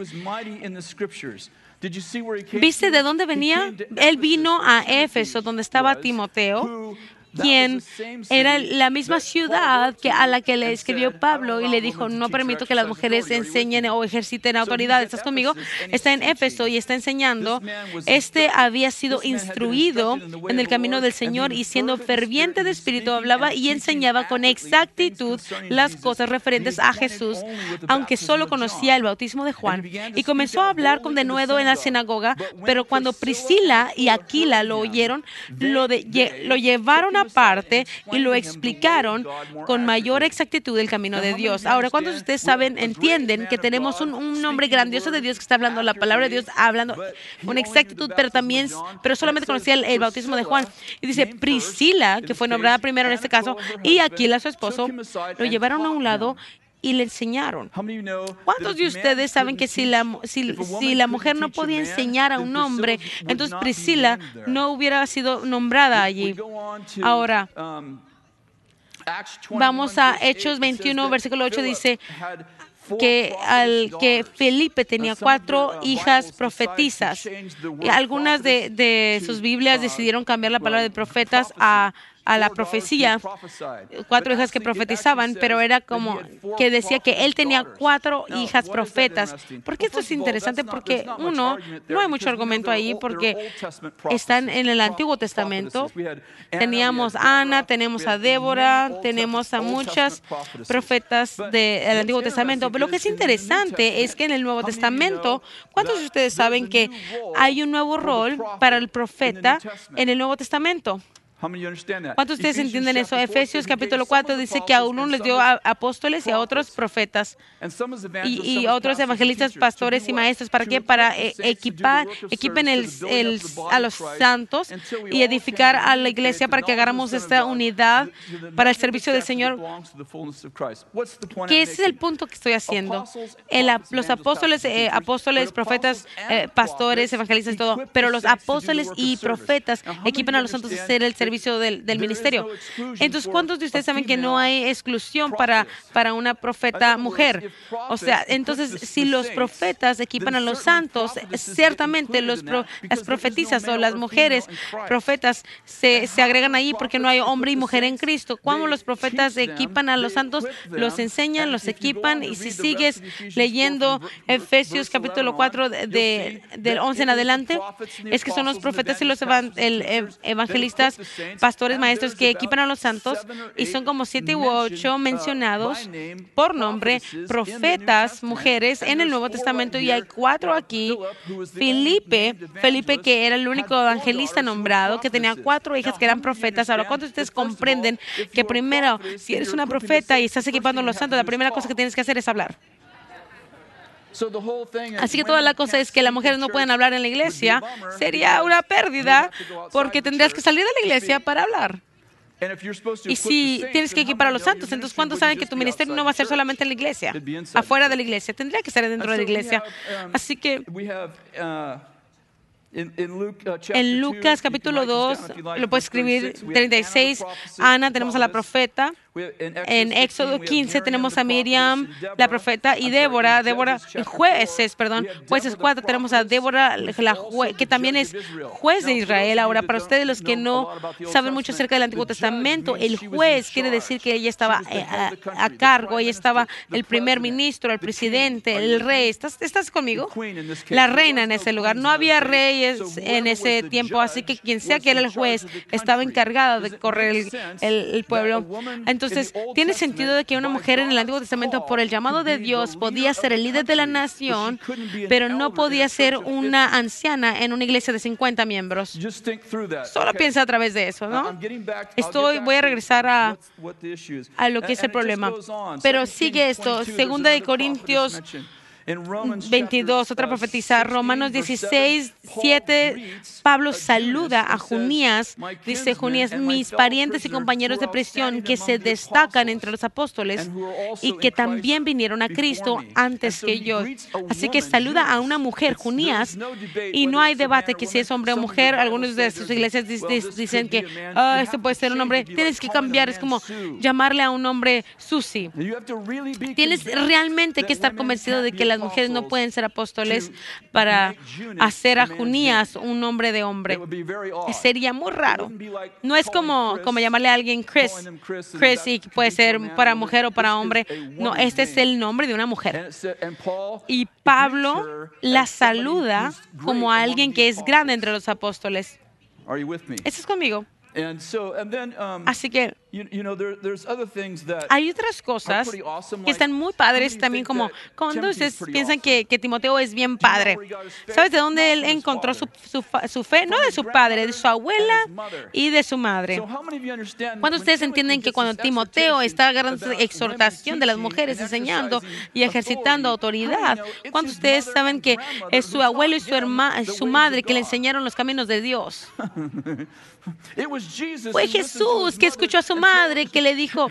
¿Viste de dónde venía? Él vino a Éfeso, donde estaba Timoteo, quien era la misma ciudad que a la que le escribió Pablo y le dijo, no permito que las mujeres enseñen o ejerciten autoridad. ¿Estás conmigo? Está en Éfeso y está enseñando. Este había sido instruido en el camino del Señor y siendo ferviente de espíritu hablaba y enseñaba con exactitud las cosas referentes a Jesús, aunque solo conocía el bautismo de Juan. Y comenzó a hablar con denuedo en la sinagoga, pero cuando Priscila y Aquila lo oyeron, lo, lo llevaron a parte y lo explicaron con mayor exactitud el camino de Dios. Ahora, ¿cuántos de ustedes saben, entienden que tenemos un, un nombre grandioso de Dios que está hablando la palabra de Dios, hablando con exactitud, pero también, pero solamente conocía el, bautismo de Juan? Y dice, Priscila, que fue nombrada primero en este caso, y Aquila, su esposo, lo llevaron a un lado y le enseñaron. ¿Cuántos de ustedes saben que si la, si, si la mujer no podía enseñar a un hombre, entonces Priscila no hubiera sido nombrada allí? Ahora, vamos a Hechos 21, versículo 8, dice, que, al, que Felipe tenía cuatro hijas profetizas. Y algunas de, de sus Biblias decidieron cambiar la palabra de profetas a a la profecía, cuatro hijas que profetizaban, pero era como que decía que él tenía cuatro hijas profetas. ¿Por qué esto es interesante? Porque uno, no hay mucho argumento ahí porque están en el Antiguo Testamento. Teníamos a Ana, tenemos a Débora, tenemos a muchas profetas del Antiguo Testamento. Pero lo que es interesante es que en el Nuevo Testamento, ¿cuántos de ustedes saben que hay un nuevo rol para el profeta en el Nuevo Testamento? ¿Cuántos de ustedes entienden eso? Efesios capítulo 4 dice que a uno les dio apóstoles y a otros profetas y, otros evangelistas, pastores y maestros. ¿Para qué? Para eh, equipar, equipen el, a los santos y edificar a la iglesia para que hagamos esta unidad para el servicio del Señor. ¿Qué es el punto que estoy haciendo? los apóstoles, eh, apóstoles, profetas, eh, pastores, evangelistas y todo, pero los apóstoles y profetas equipan a los santos a hacer el servicio servicio del, ministerio. Entonces, ¿cuántos de ustedes saben que no hay exclusión para, para una profeta mujer? O sea, entonces, si los profetas equipan a los santos, ciertamente los las profetizas o las mujeres profetas se, se agregan ahí porque no hay hombre y mujer en Cristo. Cuando los profetas equipan a los santos, los enseñan, los equipan y si sigues leyendo Efesios capítulo 4 de, del 11 en adelante, es que son los profetas y los evangelistas pastores maestros que equipan a los santos y son como siete u ocho mencionados por nombre, profetas, mujeres en el Nuevo Testamento y hay cuatro aquí. Felipe, Felipe que era el único evangelista nombrado, que tenía cuatro hijas que eran profetas. Ahora, ¿cuántos de ustedes comprenden que primero, si eres una profeta y estás equipando a los santos, la primera cosa que tienes que hacer es hablar? Así que toda la cosa es que las mujeres no pueden hablar en la iglesia. Sería una pérdida porque tendrías que salir de la iglesia para hablar. Y si tienes que equipar a los santos, entonces ¿cuántos saben que tu ministerio no va a ser solamente en la iglesia? Afuera de la iglesia. Tendría que ser dentro de la iglesia. Um, Así que... Uh, Uh, en Lucas capítulo 2, lo puedes escribir 36, Ana, tenemos a la profeta. En Éxodo 15 tenemos a Miriam, la profeta, y Débora, Débora, jueces, perdón, jueces 4, tenemos a Débora, la que también es juez de Israel. Ahora, para ustedes los que no saben mucho acerca del Antiguo Testamento, el juez quiere decir que ella estaba eh, a, cargo, ella estaba el primer ministro, el presidente, el rey. ¿Estás, ¿Estás conmigo? La reina en ese lugar. No había reyes en ese tiempo, así que quien sea que era el juez estaba encargado de correr el, pueblo. Entonces, tiene sentido de que una mujer en el Antiguo Testamento, por el llamado de Dios, podía ser el líder de la nación, pero no podía ser una anciana en una iglesia de 50 miembros. Solo piensa a través de eso, ¿no? Estoy, voy a regresar a, a lo que es el problema. Pero sigue esto, segunda de Corintios 22, otra profetiza, Romanos 16, 7, Pablo saluda a Junías, dice Junías, mis parientes y compañeros de prisión que se destacan entre los apóstoles y que también vinieron a Cristo antes que yo. Así que saluda a una mujer, Junías, y no hay debate que si es hombre o mujer. Algunos de sus iglesias dicen que ah, este puede ser un hombre. Tienes que cambiar, es como llamarle a un hombre Susi. Tienes realmente que estar convencido de que la mujeres no pueden ser apóstoles para hacer a Junías un nombre de hombre. Sería muy raro. No es como, como llamarle a alguien Chris. Chris y puede ser para mujer o para hombre. No, este es el nombre de una mujer. Y Pablo la saluda como a alguien que es grande entre los apóstoles. ¿Estás conmigo? Um, Así que hay otras cosas que están muy padres también, como cuando ustedes piensan que, que, Timoteo es bien padre. ¿Sabes de dónde él encontró su, su, fe? No de su padre, de su abuela y de su madre. ¿Cuántos ustedes entienden que cuando Timoteo está agarrando exhortación de las mujeres, enseñando y ejercitando autoridad, ¿cuántos ustedes saben que es su abuelo y su, hermana, su madre que le enseñaron los caminos de Dios? Fue Jesús que escuchó a su madre que le dijo,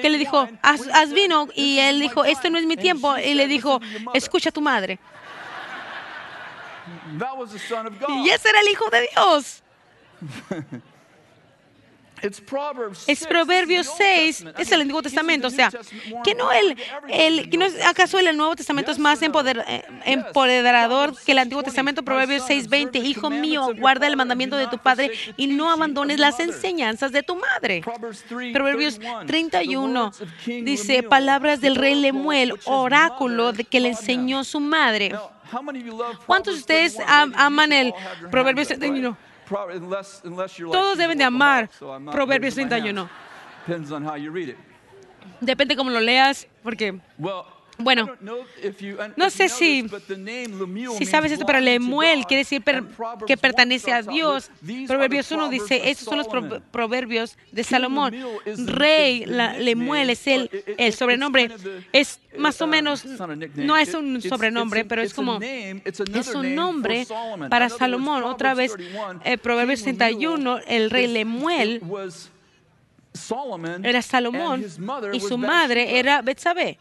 que le dijo, haz, haz vino. Y él dijo, este no es mi tiempo. Y le dijo, escucha a tu madre. Y ese era el Hijo de Dios. Es Proverbios 6, es el Antiguo Testamento, o sea, que no el, el que no es, acaso el Nuevo Testamento es más empoder, eh, empoderador que el Antiguo Testamento, Proverbios 6:20, hijo mío, guarda el mandamiento de tu padre y no abandones las enseñanzas de tu madre. Proverbios 31 dice, palabras del rey Lemuel, oráculo de que le enseñó su madre. ¿Cuántos de ustedes aman el Proverbios 31? Todos deben de amar Proverbios 31. Depende cómo lo leas, porque bueno, no sé si, si sabes esto, pero Lemuel quiere decir que pertenece a Dios. Proverbios 1 dice, esos son los proverbios de Salomón. Rey Lemuel es el, el sobrenombre. Es más o menos, no es un sobrenombre, pero es como, es un nombre para Salomón. Otra vez, eh, Proverbios 61, el rey Lemuel era Salomón y su madre era Betsabé.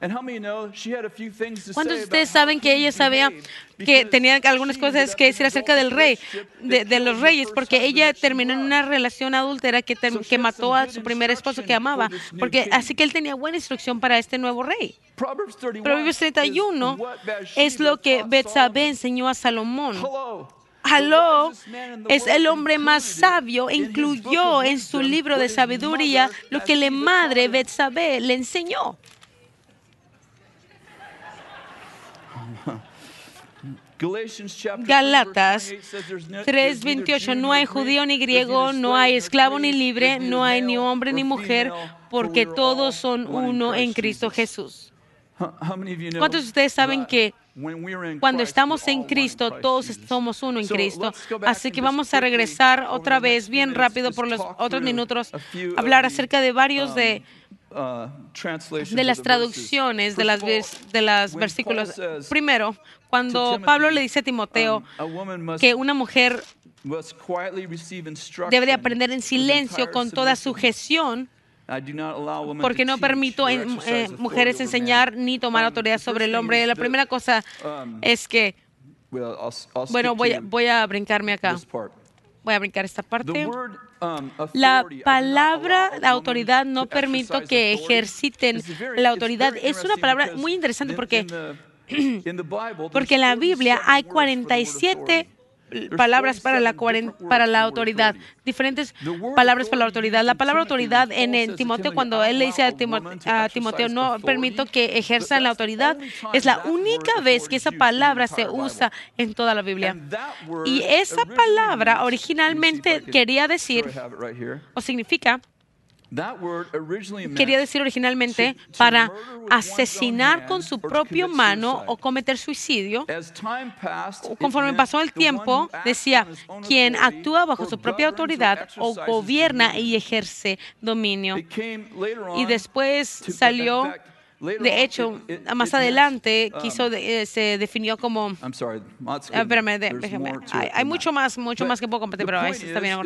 ¿Cuántos de ustedes saben que ella sabía que tenía algunas cosas que decir acerca del rey, de, los reyes, porque ella terminó en una relación adúltera que, que mató a su primer esposo que amaba, porque así que él tenía buena instrucción para este nuevo rey. Proverbios 31 es lo que Betsabé enseñó a Salomón. Aló es el hombre más sabio incluyó en su libro de sabiduría lo que la madre Betsabé le enseñó. Galatas 3:28, no hay judío ni griego, no hay esclavo ni libre, no hay ni hombre ni mujer, porque todos son uno en Cristo Jesús. ¿Cuántos de ustedes saben que cuando estamos en Cristo, todos somos uno en Cristo. Así que vamos a regresar otra vez bien rápido por los otros minutos, hablar acerca de varios de Uh, de las traducciones de las, de las versículos. Primero, cuando Pablo le dice a Timoteo um, que una mujer debe de aprender en silencio con toda sujeción, porque no permito en, eh, mujeres enseñar ni tomar um, autoridad sobre el hombre. La primera cosa um, es que, bueno, voy, voy a brincarme acá. Voy a brincar esta parte. Um, la palabra la autoridad no permito que ejerciten la autoridad. Es una palabra muy interesante porque, porque en la Biblia hay 47 palabras para la, para la autoridad, diferentes palabras para la autoridad. La palabra autoridad en, Timoteo, cuando él le dice a Timoteo, no permito que ejerzan la autoridad, es la única vez que esa palabra se usa en toda la Biblia. Y esa palabra originalmente quería decir, o significa, Quería decir originalmente para asesinar con su propia mano o cometer suicidio. Conforme pasó el tiempo, decía, quien actúa bajo su propia autoridad o gobierna y ejerce dominio. Y después salió de hecho, más adelante um, quiso eh, se definió como. Espérame, déjame. Hay, mucho más, mucho más que puedo compartir, pero está bien.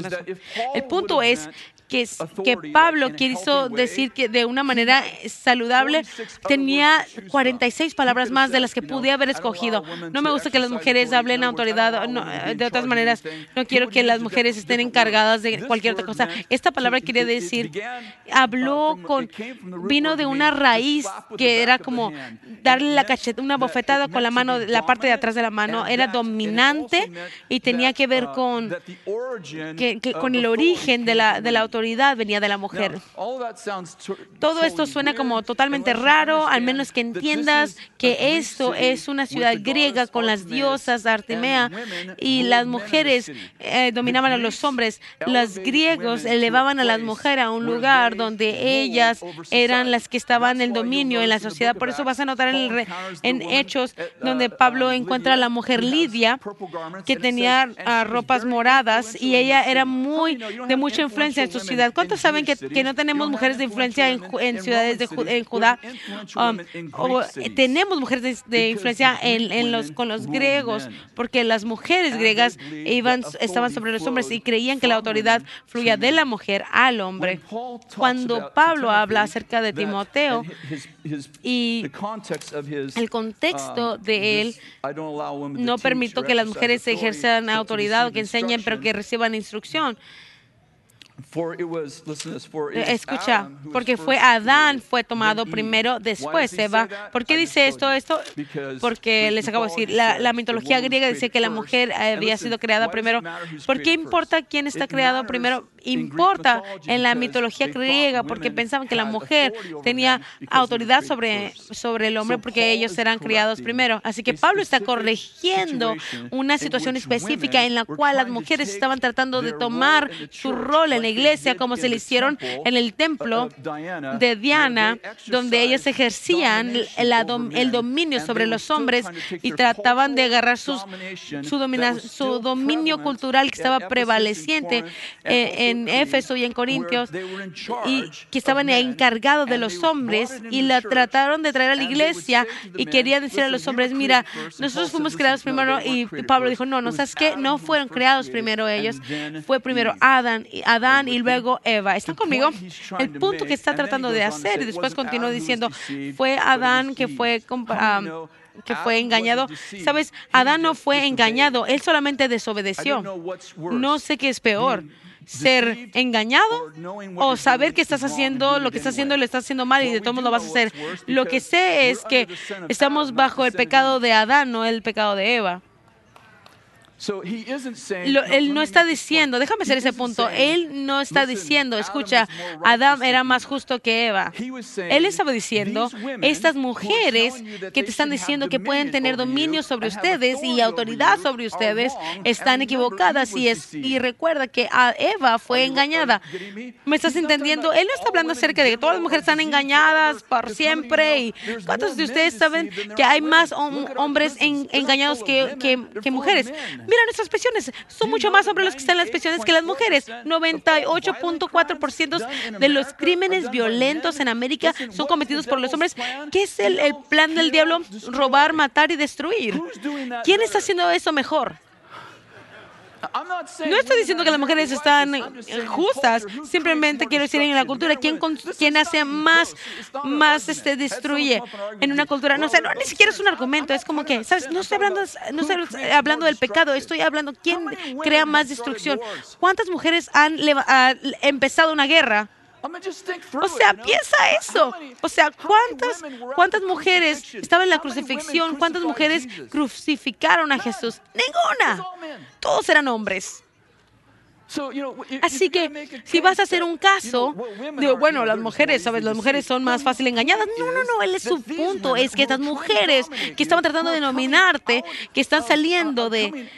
El punto es que, que Pablo quiso decir que de una manera saludable tenía 46 palabras más de las que pude haber escogido. No me gusta que las mujeres hablen autoridad. Eh, de otras maneras, no quiero que las mujeres estén encargadas de cualquier otra cosa. Esta palabra quería decir, habló con, vino de una raíz que era como darle la cacheta, una bofetada con la mano, la parte de atrás de la mano, era dominante y tenía que ver con, que, con el origen de la, de la autoridad, venía de la mujer. Todo esto suena como totalmente raro, al menos que entiendas que esto es una ciudad griega con las diosas Artemea y las mujeres eh, dominaban a los hombres. Los griegos elevaban a las mujeres a un lugar donde ellas eran las que estaban en el dominio en la sociedad. Por eso vas a notar en, en Hechos donde Pablo encuentra a la mujer Lidia que tenía ah, ropas moradas y ella era muy de mucha influencia en su ciudad. ¿Cuántos saben que, que no tenemos mujeres de influencia en, en ciudades de en Judá? Um, o, tenemos mujeres de, influencia en, en, los, con los griegos, porque las mujeres griegas iban, estaban sobre los hombres y creían que la autoridad fluía de la mujer al hombre. Cuando Pablo habla acerca de Timoteo y el contexto um, de él, no permito que las mujeres ejerzan autoridad o que enseñen, pero que reciban instrucción. Escucha, porque fue Adán fue tomado primero, después Eva. ¿Por qué dice esto? Esto porque les acabo de decir, la, mitología griega dice que la mujer había sido creada primero. ¿Por qué importa quién está creado primero? Importa en la mitología griega porque pensaban que la mujer tenía autoridad sobre, sobre el hombre porque ellos eran criados primero. Así que Pablo está corrigiendo una situación específica en la cual las mujeres estaban tratando de tomar su rol en la iglesia como se le hicieron en el templo de Diana, donde ellas ejercían el, dominio sobre los hombres y trataban de agarrar sus, su, su dominio cultural que estaba prevaleciente eh, en Éfeso y en Corintios y que estaban encargados de los hombres y la trataron de traer a la iglesia y querían decir a los hombres, mira, nosotros fuimos creados primero y Pablo dijo, no, no, ¿sabes qué? No fueron creados primero ellos, fue primero Adán, Adán y luego Eva. ¿Están conmigo? El punto que está tratando de hacer y después continúa diciendo, fue Adán que fue... que fue engañado. Sabes, Adán no fue engañado, él solamente desobedeció. No sé qué es peor, ser engañado o saber que estás haciendo lo que estás haciendo lo estás haciendo mal y de todos lo vas a hacer. Lo que sé es que estamos bajo el pecado de Adán, no el pecado de Eva él no está diciendo, déjame hacer ese punto, él no está diciendo, escucha, Adán era más justo que Eva. Él estaba diciendo, estas mujeres que te están diciendo que pueden tener dominio sobre ustedes y autoridad sobre ustedes están equivocadas y, es, y recuerda que a Eva fue engañada. ¿Me estás entendiendo? Él no está hablando acerca de que todas las mujeres están engañadas por siempre y ¿cuántos de ustedes saben que hay más hombres engañados que, que mujeres? Mira nuestras pensiones. Son mucho más hombres los que están en las pensiones que las mujeres. 98.4% de los crímenes violentos en América son cometidos por los hombres. ¿Qué es el, el plan del diablo? Robar, matar y destruir. ¿Quién está haciendo eso mejor? No estoy diciendo que las mujeres están justas, simplemente quiero decir en la cultura, ¿quién, quién hace más, más este, destruye en una cultura? No sé, no, ni siquiera es un argumento, es como que, ¿sabes? No estoy hablando, no estoy hablando del pecado, estoy hablando quién crea más destrucción. ¿Cuántas mujeres han empezado una guerra? O sea, piensa eso. O sea, ¿cuántas, cuántas mujeres estaban en la crucifixión? ¿Cuántas mujeres crucificaron a Jesús? Ninguna. Todos eran hombres. Así que si vas a hacer un caso, digo, bueno, las mujeres, ¿sabes? Las mujeres son más fácil engañadas. No, no, no, él es su punto. Es que estas mujeres que estaban tratando de nominarte, que están saliendo de,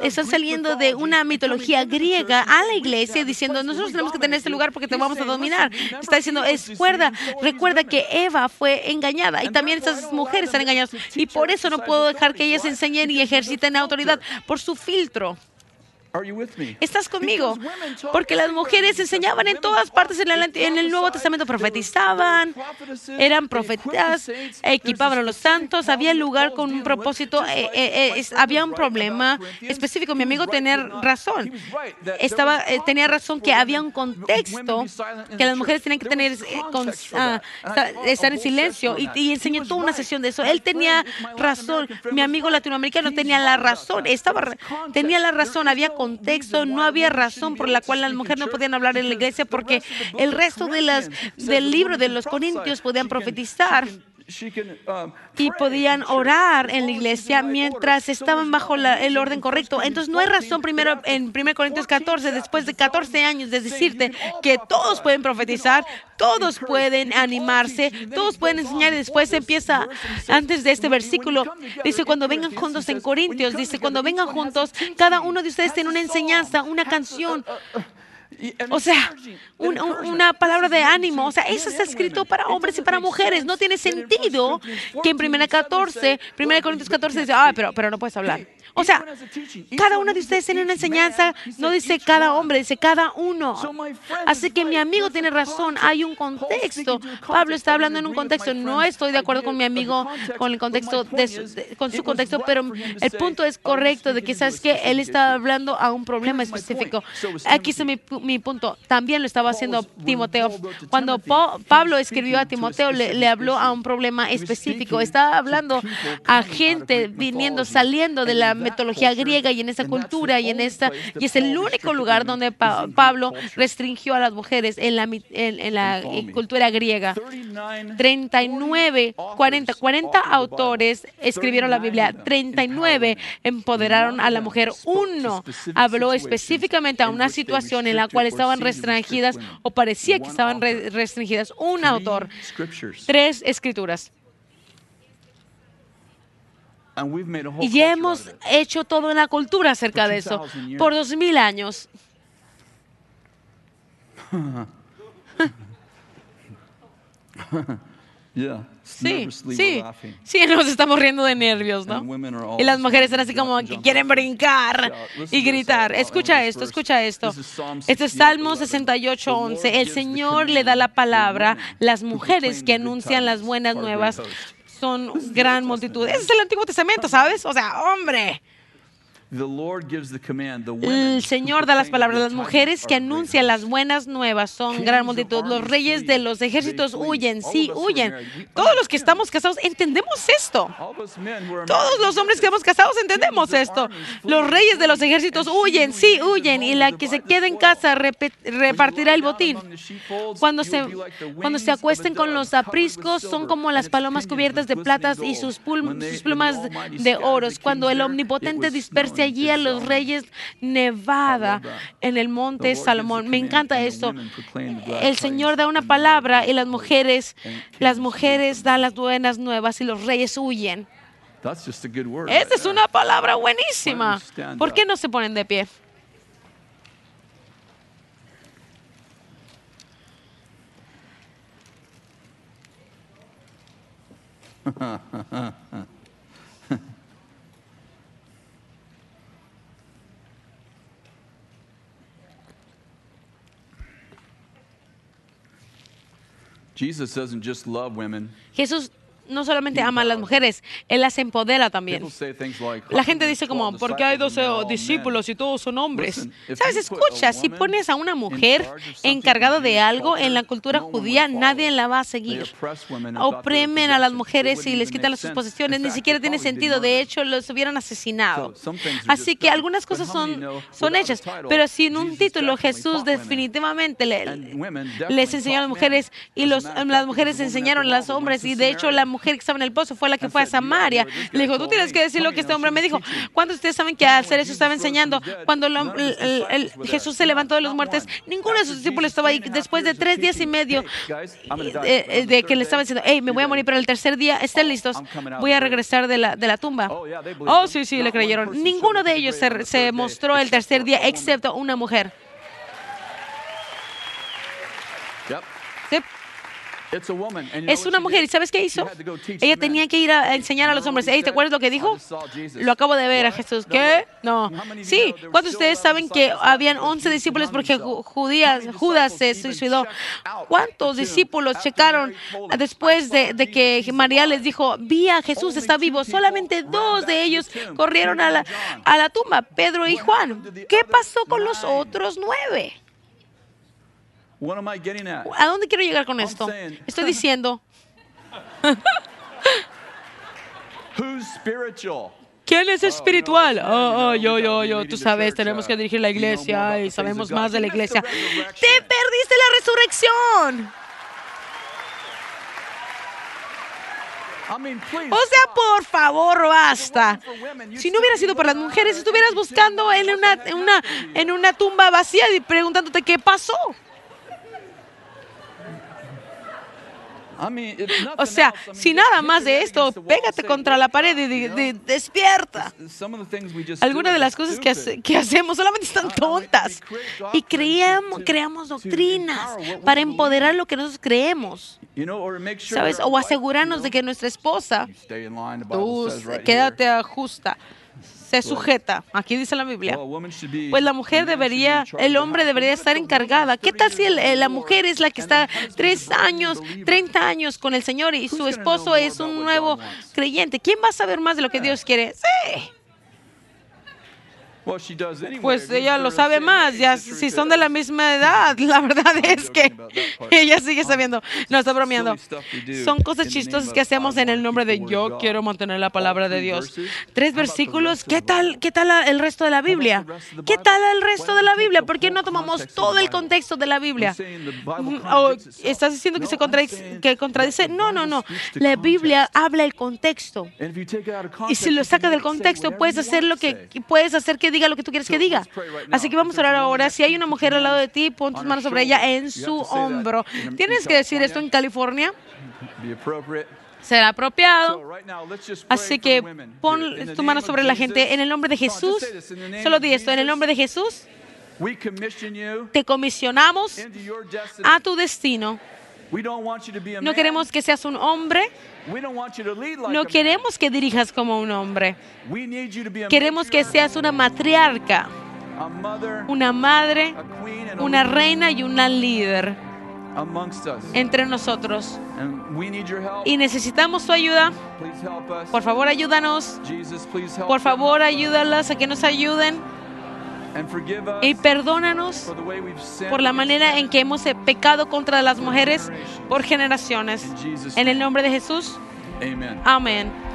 están saliendo de una mitología griega a la iglesia diciendo, nosotros tenemos que tener este lugar porque te vamos a dominar. Está diciendo, recuerda, recuerda que Eva fue engañada y también estas mujeres están engañadas. Y por eso no puedo dejar que ellas enseñen y ejerciten autoridad por su filtro. Estás conmigo. Porque las mujeres enseñaban en todas partes en el, Nuevo Testamento, profetizaban, eran profetas, equipaban a los santos, había lugar con un propósito, eh, eh, eh, había un problema específico. Mi amigo tenía razón. Estaba, tenía razón que había un contexto que las mujeres tenían que tener, ah, estar en silencio y, y enseñó toda una sesión de eso. Él tenía razón. Mi amigo latinoamericano tenía la razón. Estaba, tenía la razón. Había contexto, no había razón por la cual las mujeres no podían hablar en la iglesia porque el resto de las, del libro de los Corintios podían profetizar y podían orar en la iglesia mientras estaban bajo el orden correcto. Entonces no hay razón primero en 1 Corintios 14, después de 14 años, de decirte que todos pueden profetizar, todos pueden animarse, todos pueden enseñar. Y después empieza, antes de este versículo, dice cuando vengan juntos en Corintios, dice cuando vengan juntos, cada uno de ustedes tiene una enseñanza, una canción O sea, una palabra de ánimo. O sea, eso está escrito para hombres y para mujeres. No tiene sentido que en 1 14, 1 Corintios 14 dice, ah, pero, pero no puedes hablar. O sea, cada uno de ustedes tiene una enseñanza, no dice cada hombre, dice cada uno. Así que mi amigo tiene razón, hay un contexto. Pablo está hablando en un contexto, no estoy de acuerdo con mi amigo con el contexto de su, con su contexto, pero el punto es correcto de que sabes que él está hablando a un problema específico. Aquí está mi, mi punto. También lo estaba haciendo Timoteo. Cuando Pablo escribió a Timoteo, le, le habló a un problema específico. Estaba hablando a gente viniendo, saliendo de la metodología griega y en esa cultura y en esta y es el único lugar donde Pablo restringió a las mujeres en la, en, la cultura griega. 39, 40, 40 autores escribieron la Biblia, 39 empoderaron a la mujer. Uno habló específicamente a una situación en la cual estaban restringidas o parecía que estaban restringidas. Un autor, tres escrituras. Y ya hemos hecho todo en la cultura acerca de eso. por dos mil años. Sí, sí, sí, nos estamos riendo de nervios, ¿no? Y las mujeres están así como que quieren brincar y gritar. Escucha esto, escucha esto. Este es Salmo 68, 11. El Señor le da la palabra las mujeres que anuncian las buenas nuevas son gran multitud. Ese es el Antiguo Testamento, ¿sabes? O sea, hombre. El Señor da las palabras. Las mujeres que anuncian las buenas nuevas son gran multitud. Los reyes de los ejércitos huyen, sí, huyen. Todos los que estamos casados entendemos esto. Todos los hombres que estamos casados entendemos esto. Los reyes de los ejércitos huyen, sí, huyen. Y la que se queda en casa repartirá el botín. Cuando se, cuando se acuesten con los apriscos, son como las palomas cubiertas de platas y sus, sus plumas de oros. Cuando el omnipotente dispersa allí a los reyes Nevada en el monte Salomón. Me encanta esto. El Señor da una palabra y las mujeres, las mujeres dan las buenas nuevas y los reyes huyen. Esta es una palabra buenísima. ¿Por qué no se ponen de pie? Jesus doesn't just love women. Jesús no solamente ama a las mujeres, Él las empodera también. La gente dice como, ¿por qué hay 12 discípulos y todos son hombres? Sabes, escucha, si pones a una mujer encargada de algo en la cultura judía, nadie la va a seguir. Oprimen a las mujeres y les quitan sus posesiones, ni siquiera tiene sentido, de hecho los hubieran asesinado. Así que algunas cosas son, son hechas, pero si en un título Jesús definitivamente les enseñó a las mujeres y los, las mujeres enseñaron a los hombres y de hecho la mujer que estaba en el pozo fue la que fue a Samaria. Le dijo, tú tienes que decir lo que este hombre me dijo. ¿Cuántos de ustedes saben que al hacer eso estaba enseñando? Cuando Jesús se levantó de los muertos, ninguno de sus discípulos estaba ahí. Después de tres días y medio eh, de, que le estaba diciendo, hey, me voy a morir, pero el tercer día, estén listos, voy a regresar de la, de la tumba. Oh, sí, sí, le creyeron. Ninguno de ellos se, se mostró el tercer día, excepto una mujer. Sí. Es una mujer. ¿Y sabes qué hizo? Ella tenía que ir a enseñar a los hombres. ¿te acuerdas lo que dijo? Lo acabo de ver a Jesús. ¿Qué? No. Sí. ¿Cuántos de ustedes saben que habían 11 discípulos porque Judas se suicidó? ¿Cuántos discípulos checaron después de, de que María les dijo, vi a Jesús, está vivo? Solamente dos de ellos corrieron a la, a la tumba, Pedro y Juan. ¿Qué pasó con los otros nueve? ¿A dónde quiero llegar con esto? Estoy diciendo. ¿Quién es espiritual? Oh, oh, yo, yo, yo. Tú sabes, tenemos que dirigir la iglesia y sabemos más de la iglesia. ¡Te perdiste la resurrección! O sea, por favor, basta. Si no hubiera sido por las mujeres, estuvieras buscando en una, en una, en una tumba vacía y preguntándote qué pasó. O sea, si nada más de esto, pégate contra la pared y despierta. Algunas de las cosas que, que hacemos solamente están tontas. Y creamos, creamos doctrinas para empoderar lo que nosotros creemos. ¿Sabes? O asegurarnos de que nuestra esposa, tú quédate justa se sujeta. Aquí dice la Biblia. Pues la mujer debería, el hombre debería estar encargada. ¿Qué tal si la mujer es la que está tres años, 30 años con el Señor y su esposo es un nuevo creyente? ¿Quién va a saber más de lo que Dios quiere? Sí. Pues ella lo sabe más, ya si son de la misma edad, la verdad es que ella sigue sabiendo. No, está bromeando. Son cosas chistosas que hacemos en el nombre de yo quiero mantener la palabra de Dios. Tres versículos, ¿qué tal, qué tal el resto de la Biblia? ¿Qué tal el resto de la Biblia? ¿Por qué no tomamos todo el contexto de la Biblia? ¿O estás diciendo que se contradice? Que contradice? No, no, no. La Biblia habla el contexto. Y si lo sacas del contexto, puedes hacer lo que puedes hacer que diga lo que tú quieres que diga. Así que vamos a orar ahora. Si hay una mujer al lado de ti, pon tus manos sobre ella en su hombro. ¿Tienes que decir esto en California? será apropiado. Así que pon tu mano sobre la gente en el nombre de Jesús. Solo di esto, en el nombre de Jesús. Te comisionamos a tu destino. No queremos que seas un hombre. No queremos que dirijas como un hombre. Queremos que seas una matriarca, una madre, una reina y una líder entre nosotros. Y necesitamos tu ayuda. Por favor, ayúdanos. Por favor, ayúdalas a que nos ayuden. Y perdónanos por la manera en que hemos pecado contra las mujeres por generaciones. En el nombre de Jesús. Amén.